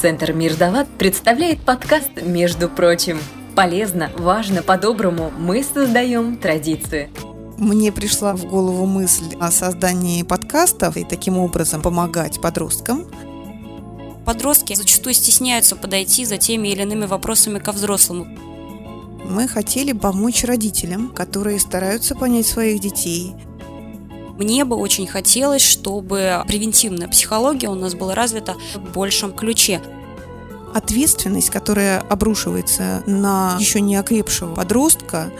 Центр Мир Дават представляет подкаст «Между прочим». Полезно, важно, по-доброму мы создаем традиции. Мне пришла в голову мысль о создании подкастов и таким образом помогать подросткам. Подростки зачастую стесняются подойти за теми или иными вопросами ко взрослому. Мы хотели помочь родителям, которые стараются понять своих детей, мне бы очень хотелось, чтобы превентивная психология у нас была развита в большем ключе. Ответственность, которая обрушивается на еще не окрепшего подростка,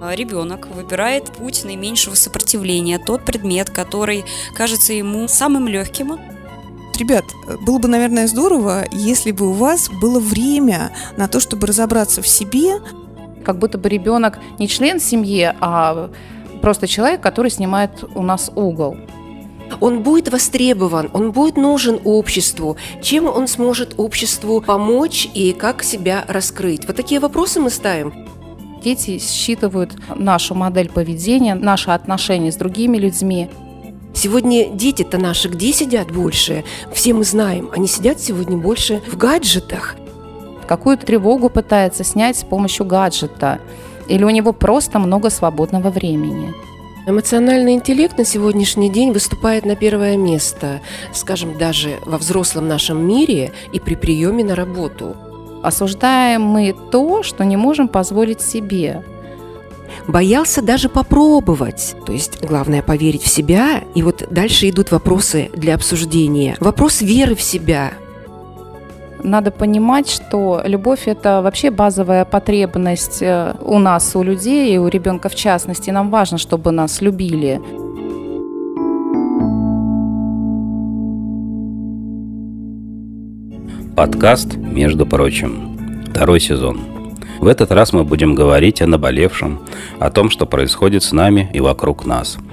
Ребенок выбирает путь наименьшего сопротивления, тот предмет, который кажется ему самым легким, Ребят, было бы, наверное, здорово, если бы у вас было время на то, чтобы разобраться в себе. Как будто бы ребенок не член семьи, а просто человек, который снимает у нас угол. Он будет востребован, он будет нужен обществу. Чем он сможет обществу помочь и как себя раскрыть? Вот такие вопросы мы ставим. Дети считывают нашу модель поведения, наши отношения с другими людьми. Сегодня дети-то наши где сидят больше? Все мы знаем, они сидят сегодня больше в гаджетах. Какую-то тревогу пытается снять с помощью гаджета. Или у него просто много свободного времени? Эмоциональный интеллект на сегодняшний день выступает на первое место, скажем, даже во взрослом нашем мире и при приеме на работу. Осуждаем мы то, что не можем позволить себе. Боялся даже попробовать. То есть главное поверить в себя. И вот дальше идут вопросы для обсуждения. Вопрос веры в себя – надо понимать, что любовь – это вообще базовая потребность э, у нас, у людей, и у ребенка в частности. Нам важно, чтобы нас любили. Подкаст «Между прочим». Второй сезон. В этот раз мы будем говорить о наболевшем, о том, что происходит с нами и вокруг нас –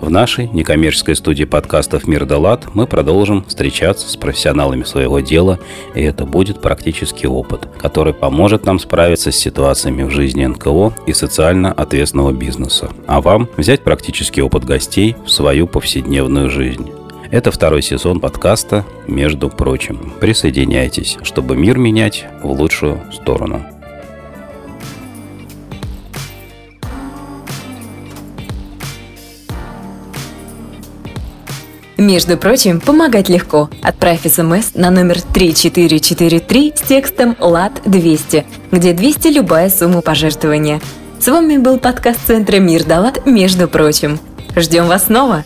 в нашей некоммерческой студии подкастов «Мир да лад» мы продолжим встречаться с профессионалами своего дела, и это будет практический опыт, который поможет нам справиться с ситуациями в жизни НКО и социально ответственного бизнеса, а вам взять практический опыт гостей в свою повседневную жизнь. Это второй сезон подкаста «Между прочим». Присоединяйтесь, чтобы мир менять в лучшую сторону. Между прочим, помогать легко. Отправь смс на номер 3443 с текстом «ЛАД-200», где 200 любая сумма пожертвования. С вами был подкаст Центра «Мир да Лад», между прочим. Ждем вас снова!